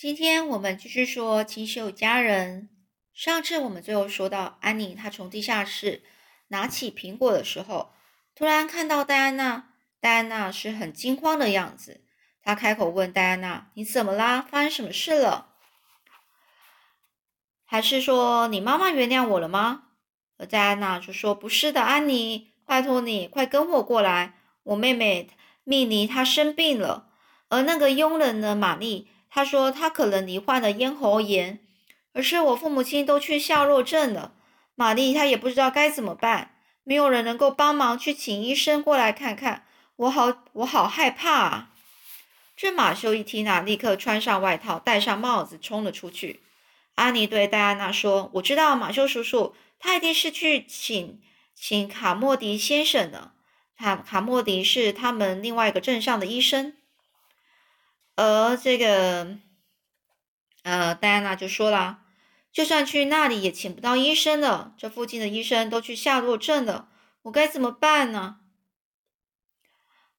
今天我们继续说清秀佳人。上次我们最后说到，安妮她从地下室拿起苹果的时候，突然看到戴安娜。戴安娜是很惊慌的样子。她开口问戴安娜：“你怎么啦？发生什么事了？还是说你妈妈原谅我了吗？”而戴安娜就说：“不是的，安妮，拜托你快跟我过来。我妹妹蜜妮她生病了，而那个佣人呢，玛丽。”他说他可能罹患了咽喉炎，可是我父母亲都去下落镇了。玛丽她也不知道该怎么办，没有人能够帮忙去请医生过来看看。我好，我好害怕啊！这马修一听啊，立刻穿上外套，戴上帽子，冲了出去。安妮对戴安娜说：“我知道马修叔叔，他一定是去请请卡莫迪先生的。卡卡莫迪是他们另外一个镇上的医生。”而这个，呃，戴安娜就说了，就算去那里也请不到医生了。这附近的医生都去下洛镇了，我该怎么办呢？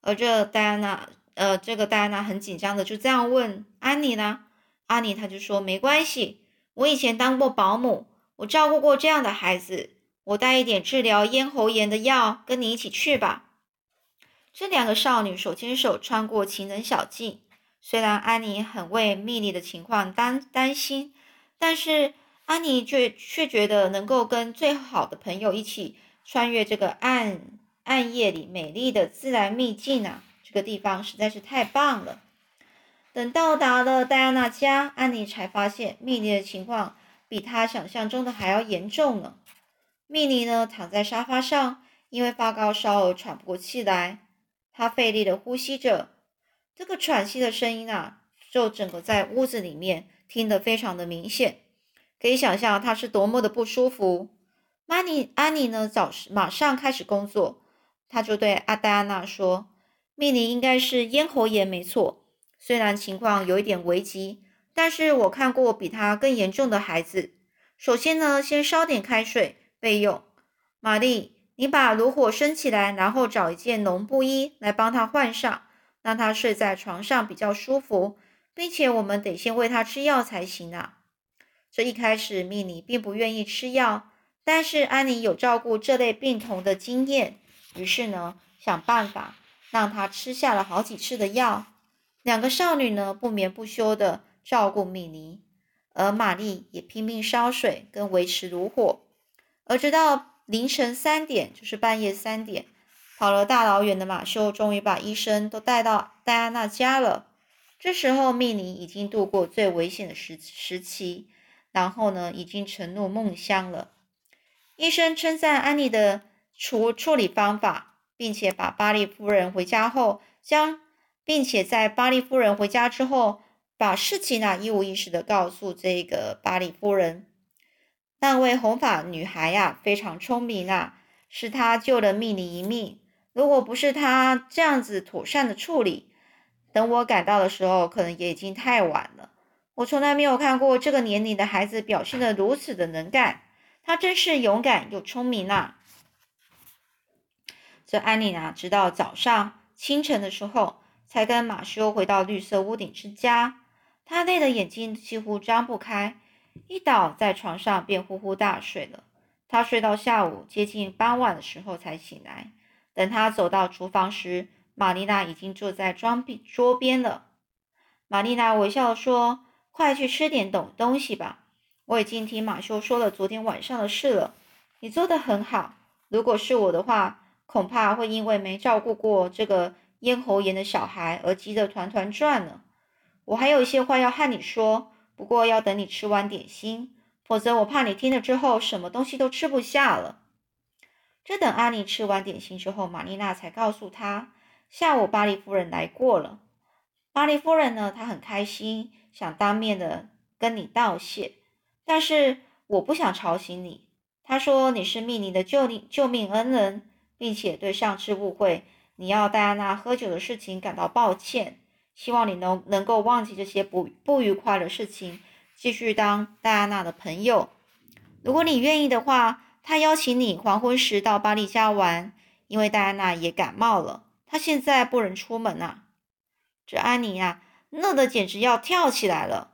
而这戴安娜，呃，这个戴安娜很紧张的就这样问安妮呢。安妮她就说没关系，我以前当过保姆，我照顾过这样的孩子，我带一点治疗咽喉炎的药，跟你一起去吧。这两个少女手牵手穿过情人小径。虽然安妮很为蜜莉的情况担担心，但是安妮却却觉得能够跟最好的朋友一起穿越这个暗暗夜里美丽的自然秘境啊，这个地方实在是太棒了。等到达了戴安娜家，安妮才发现蜜莉的情况比她想象中的还要严重呢。蜜莉呢躺在沙发上，因为发高烧而喘不过气来，她费力的呼吸着。这个喘息的声音啊，就整个在屋子里面听得非常的明显，可以想象他是多么的不舒服。安妮，安妮呢，早马上开始工作，他就对阿戴安娜说：“蜜妮应该是咽喉炎，没错。虽然情况有一点危急，但是我看过比他更严重的孩子。首先呢，先烧点开水备用。玛丽，你把炉火升起来，然后找一件绒布衣来帮他换上。”让他睡在床上比较舒服，并且我们得先喂他吃药才行啊。这一开始，米妮并不愿意吃药，但是安妮有照顾这类病童的经验，于是呢，想办法让他吃下了好几次的药。两个少女呢，不眠不休的照顾米妮，而玛丽也拼命烧水跟维持炉火，而直到凌晨三点，就是半夜三点。跑了大老远的马修终于把医生都带到戴安娜家了。这时候，蜜妮已经度过最危险的时时期，然后呢，已经沉入梦乡了。医生称赞安妮的处处理方法，并且把巴利夫人回家后将，并且在巴利夫人回家之后，把事情呢一五一十的告诉这个巴利夫人。那位红发女孩呀，非常聪明啊，是她救了蜜妮一命。如果不是他这样子妥善的处理，等我赶到的时候，可能也已经太晚了。我从来没有看过这个年龄的孩子表现的如此的能干，他真是勇敢又聪明啊！这安妮娜直到早上清晨的时候，才跟马修回到绿色屋顶之家。她累得眼睛几乎张不开，一倒在床上便呼呼大睡了。她睡到下午接近傍晚的时候才醒来。等他走到厨房时，玛丽娜已经坐在装壁桌边了。玛丽娜微笑说：“快去吃点东东西吧，我已经听马修说了昨天晚上的事了。你做的很好。如果是我的话，恐怕会因为没照顾过这个咽喉炎的小孩而急得团团转呢。我还有一些话要和你说，不过要等你吃完点心，否则我怕你听了之后什么东西都吃不下了。”这等阿尼吃完点心之后，玛丽娜才告诉他，下午巴黎夫人来过了。巴黎夫人呢，她很开心，想当面的跟你道谢，但是我不想吵醒你。她说你是蜜妮的救命救命恩人，并且对上次误会你要戴安娜喝酒的事情感到抱歉，希望你能能够忘记这些不不愉快的事情，继续当戴安娜的朋友。如果你愿意的话。他邀请你黄昏时到巴黎家玩，因为戴安娜也感冒了，她现在不能出门啊。这安妮啊，乐得简直要跳起来了。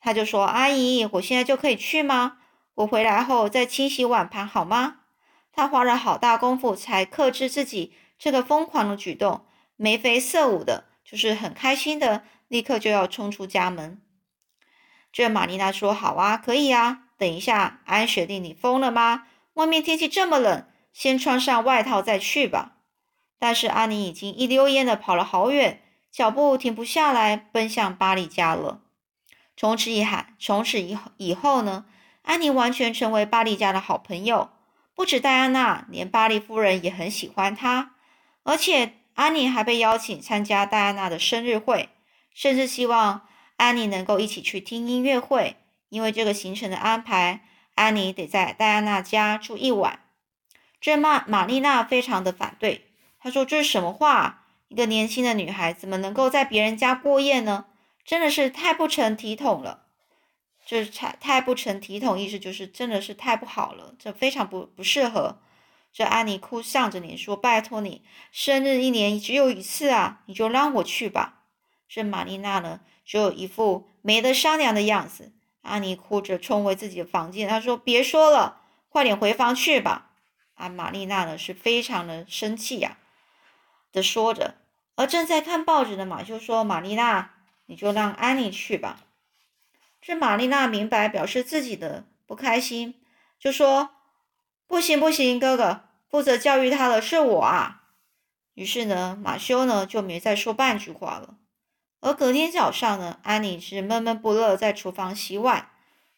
他就说：“阿姨，我现在就可以去吗？我回来后再清洗碗盘好吗？”他花了好大功夫才克制自己这个疯狂的举动，眉飞色舞的，就是很开心的，立刻就要冲出家门。这玛丽娜说：“好啊，可以啊。等一下，安雪莉，你疯了吗？外面天气这么冷，先穿上外套再去吧。”但是安妮已经一溜烟的跑了好远，脚步停不下来，奔向巴黎家了。从此以后，从此以以后呢，安妮完全成为巴黎家的好朋友。不止戴安娜，连巴黎夫人也很喜欢她。而且安妮还被邀请参加戴安娜的生日会，甚至希望。安妮能够一起去听音乐会，因为这个行程的安排，安妮得在戴安娜家住一晚。这玛玛丽娜非常的反对，她说：“这是什么话？一个年轻的女孩怎么能够在别人家过夜呢？真的是太不成体统了。这太太不成体统，意思就是真的是太不好了，这非常不不适合。”这安妮哭丧着脸说：“拜托你，生日一年只有一次啊，你就让我去吧。”这玛丽娜呢？就一副没得商量的样子，安妮哭着冲回自己的房间。她说：“别说了，快点回房去吧。”啊，玛丽娜呢是非常的生气呀，的说着。而正在看报纸的马修说：“玛丽娜，你就让安妮去吧。”这玛丽娜明白，表示自己的不开心，就说：“不行不行，哥哥，负责教育她的是我啊。”于是呢，马修呢就没再说半句话了。而隔天早上呢，安妮是闷闷不乐，在厨房洗碗。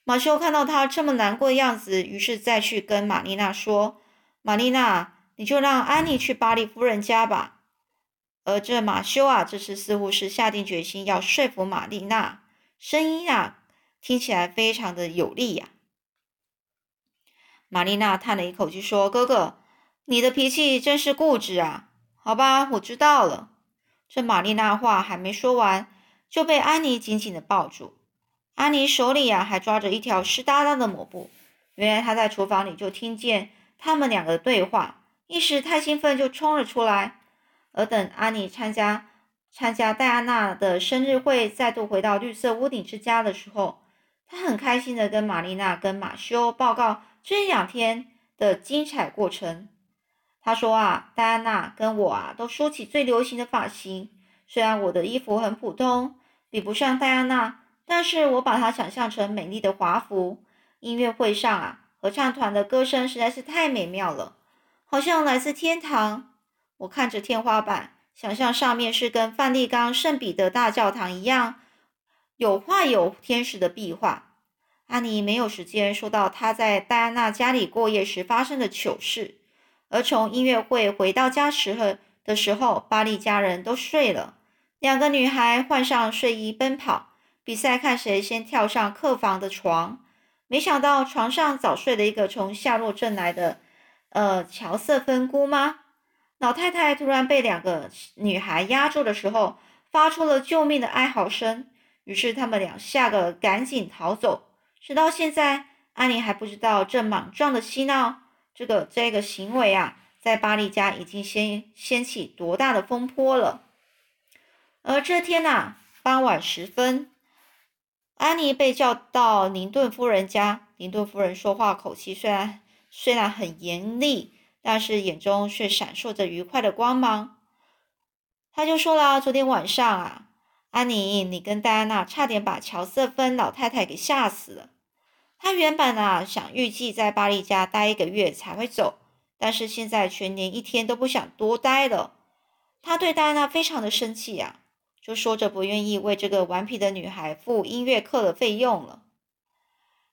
马修看到她这么难过的样子，于是再去跟玛丽娜说：“玛丽娜，你就让安妮去巴黎夫人家吧。”而这马修啊，这次似乎是下定决心要说服玛丽娜，声音啊听起来非常的有力呀。玛丽娜叹了一口气说：“哥哥，你的脾气真是固执啊。好吧，我知道了。”这玛丽娜话还没说完，就被安妮紧紧的抱住。安妮手里呀还抓着一条湿哒哒的抹布。原来她在厨房里就听见他们两个的对话，一时太兴奋就冲了出来。而等安妮参加参加戴安娜的生日会，再度回到绿色屋顶之家的时候，她很开心的跟玛丽娜跟马修报告这两天的精彩过程。他说啊，戴安娜跟我啊都梳起最流行的发型。虽然我的衣服很普通，比不上戴安娜，但是我把它想象成美丽的华服。音乐会上啊，合唱团的歌声实在是太美妙了，好像来自天堂。我看着天花板，想象上面是跟梵蒂冈圣彼得大教堂一样，有画有天使的壁画。安妮没有时间说到她在戴安娜家里过夜时发生的糗事。而从音乐会回到家时候的时候，巴利家人都睡了。两个女孩换上睡衣奔跑，比赛看谁先跳上客房的床。没想到床上早睡了一个从夏洛镇来的，呃，乔瑟芬姑妈。老太太突然被两个女孩压住的时候，发出了救命的哀嚎声。于是他们俩吓得赶紧逃走。直到现在，安妮还不知道这莽撞的嬉闹。这个这个行为啊，在巴黎家已经掀掀起多大的风波了。而这天呐，傍晚时分，安妮被叫到宁顿夫人家。宁顿夫人说话口气虽然虽然很严厉，但是眼中却闪烁着愉快的光芒。他就说了：“昨天晚上啊，安妮，你跟戴安娜差点把乔瑟芬老太太给吓死了。”他原本啊想预计在巴黎家待一个月才会走，但是现在全年一天都不想多待了。他对戴安娜非常的生气呀，就说着不愿意为这个顽皮的女孩付音乐课的费用了。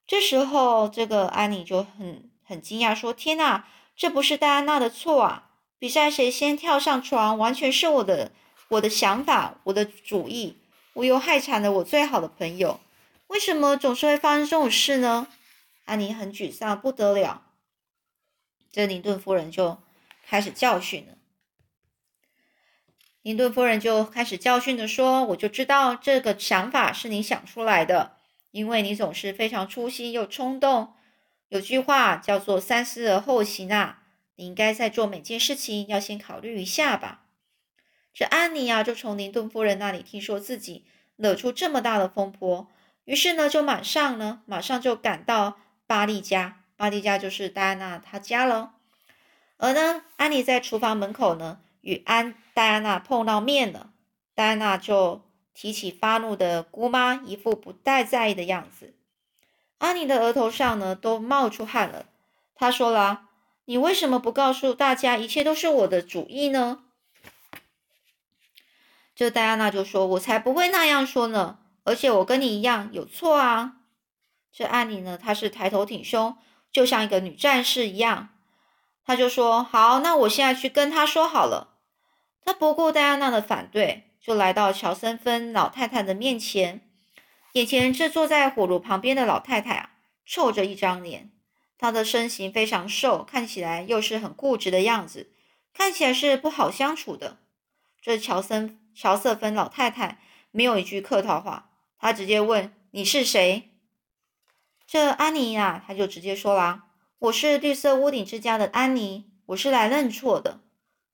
这时候，这个安妮就很很惊讶，说：“天哪，这不是戴安娜的错啊！比赛谁先跳上床，完全是我的我的想法，我的主意，我又害惨了我最好的朋友。”为什么总是会发生这种事呢？安妮很沮丧，不得了。这林顿夫人就开始教训了。林顿夫人就开始教训的说：“我就知道这个想法是你想出来的，因为你总是非常粗心又冲动。有句话叫做‘三思而后行’啊，你应该在做每件事情要先考虑一下吧。”这安妮啊，就从林顿夫人那里听说自己惹出这么大的风波。于是呢，就马上呢，马上就赶到巴利家。巴利家就是戴安娜她家了。而呢，安妮在厨房门口呢，与安戴安娜碰到面了。戴安娜就提起发怒的姑妈，一副不太在意的样子。安妮的额头上呢，都冒出汗了。她说了：“你为什么不告诉大家，一切都是我的主意呢？”这戴安娜就说：“我才不会那样说呢，而且我跟你一样有错啊。”这安妮呢，她是抬头挺胸，就像一个女战士一样。她就说：“好，那我现在去跟他说好了。”她不顾戴安娜的反对。就来到乔森芬老太太的面前，眼前这坐在火炉旁边的老太太啊，臭着一张脸，她的身形非常瘦，看起来又是很固执的样子，看起来是不好相处的。这乔森乔瑟芬老太太没有一句客套话，他直接问：“你是谁？”这安妮呀，她就直接说啦：“我是绿色屋顶之家的安妮，我是来认错的。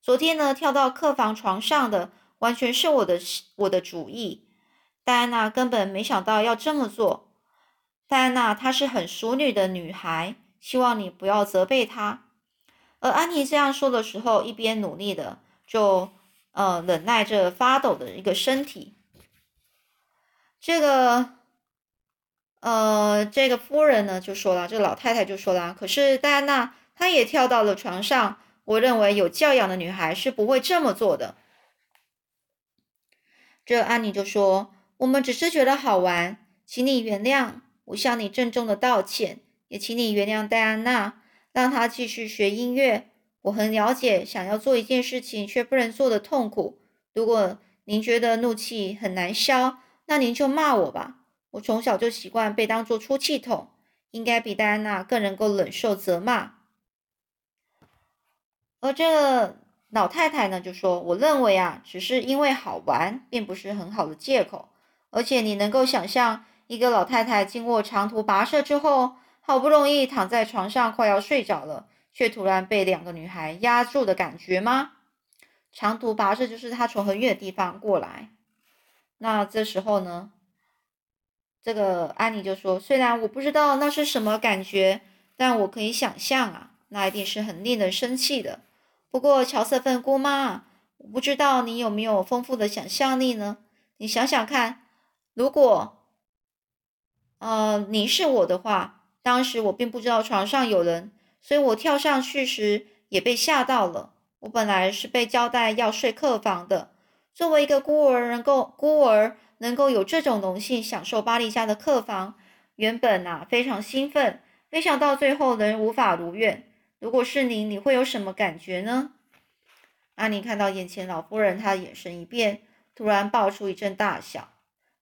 昨天呢，跳到客房床上的。”完全是我的我的主意，戴安娜根本没想到要这么做。戴安娜她是很淑女的女孩，希望你不要责备她。而安妮这样说的时候，一边努力的就呃忍耐着发抖的一个身体。这个呃这个夫人呢就说了，这个老太太就说了，可是戴安娜她也跳到了床上，我认为有教养的女孩是不会这么做的。这安妮就说：“我们只是觉得好玩，请你原谅，我向你郑重的道歉，也请你原谅戴安娜，让她继续学音乐。我很了解想要做一件事情却不能做的痛苦。如果您觉得怒气很难消，那您就骂我吧。我从小就习惯被当作出气筒，应该比戴安娜更能够忍受责骂。而这……”老太太呢就说：“我认为啊，只是因为好玩，并不是很好的借口。而且你能够想象一个老太太经过长途跋涉之后，好不容易躺在床上快要睡着了，却突然被两个女孩压住的感觉吗？长途跋涉就是她从很远的地方过来。那这时候呢，这个安妮就说：虽然我不知道那是什么感觉，但我可以想象啊，那一定是很令人生气的。”不过，乔瑟芬姑妈，我不知道你有没有丰富的想象力呢？你想想看，如果，呃，你是我的话，当时我并不知道床上有人，所以我跳上去时也被吓到了。我本来是被交代要睡客房的。作为一个孤儿，能够孤儿能够有这种荣幸享受巴黎家的客房，原本啊非常兴奋，没想到最后仍无法如愿。如果是你，你会有什么感觉呢？安妮看到眼前老夫人，她的眼神一变，突然爆出一阵大笑。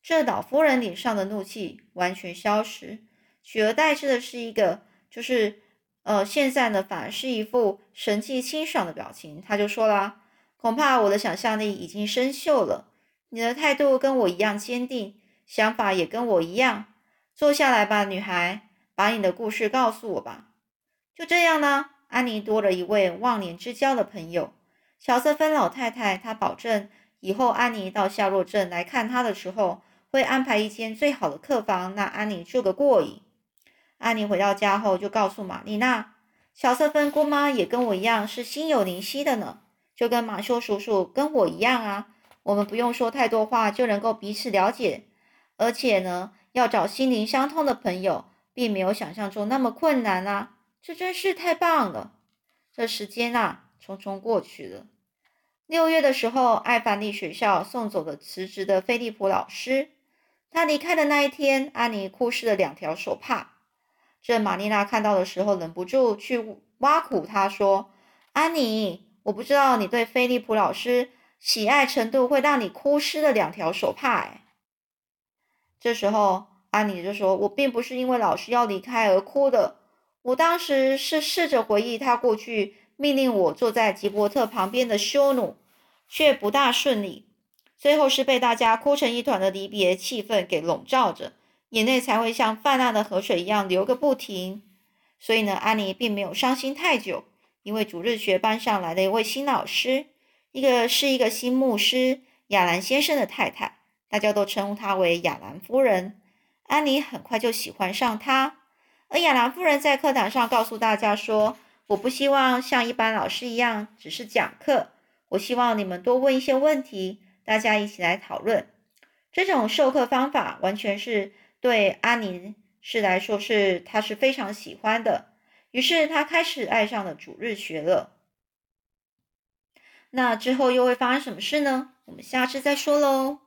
这老夫人脸上的怒气完全消失，取而代之的是一个，就是呃，现在呢，反而是一副神气清爽的表情。他就说啦：“恐怕我的想象力已经生锈了。你的态度跟我一样坚定，想法也跟我一样。坐下来吧，女孩，把你的故事告诉我吧。”就这样呢，安妮多了一位忘年之交的朋友，乔瑟芬老太太。她保证以后安妮到夏洛镇来看她的时候，会安排一间最好的客房，让安妮住个过瘾。安妮回到家后就告诉玛丽娜，乔瑟芬姑妈也跟我一样是心有灵犀的呢，就跟马修叔叔跟我一样啊。我们不用说太多话就能够彼此了解，而且呢，要找心灵相通的朋友，并没有想象中那么困难啊。这真是太棒了！这时间啊，匆匆过去了。六月的时候，艾凡利学校送走了辞职的菲利普老师。他离开的那一天，安妮哭湿了两条手帕。这玛丽娜看到的时候，忍不住去挖苦他说：“安妮，我不知道你对菲利普老师喜爱程度会让你哭湿了两条手帕。”哎，这时候安妮就说：“我并不是因为老师要离开而哭的。”我当时是试着回忆他过去命令我坐在吉伯特旁边的羞辱，却不大顺利。最后是被大家哭成一团的离别气氛给笼罩着，眼泪才会像泛滥的河水一样流个不停。所以呢，安妮并没有伤心太久，因为主日学班上来的一位新老师，一个是一个新牧师亚兰先生的太太，大家都称呼她为亚兰夫人。安妮很快就喜欢上他。而亚兰夫人在课堂上告诉大家说：“我不希望像一般老师一样只是讲课，我希望你们多问一些问题，大家一起来讨论。”这种授课方法完全是对安妮是来说是她是非常喜欢的。于是他开始爱上了主日学了。那之后又会发生什么事呢？我们下次再说喽。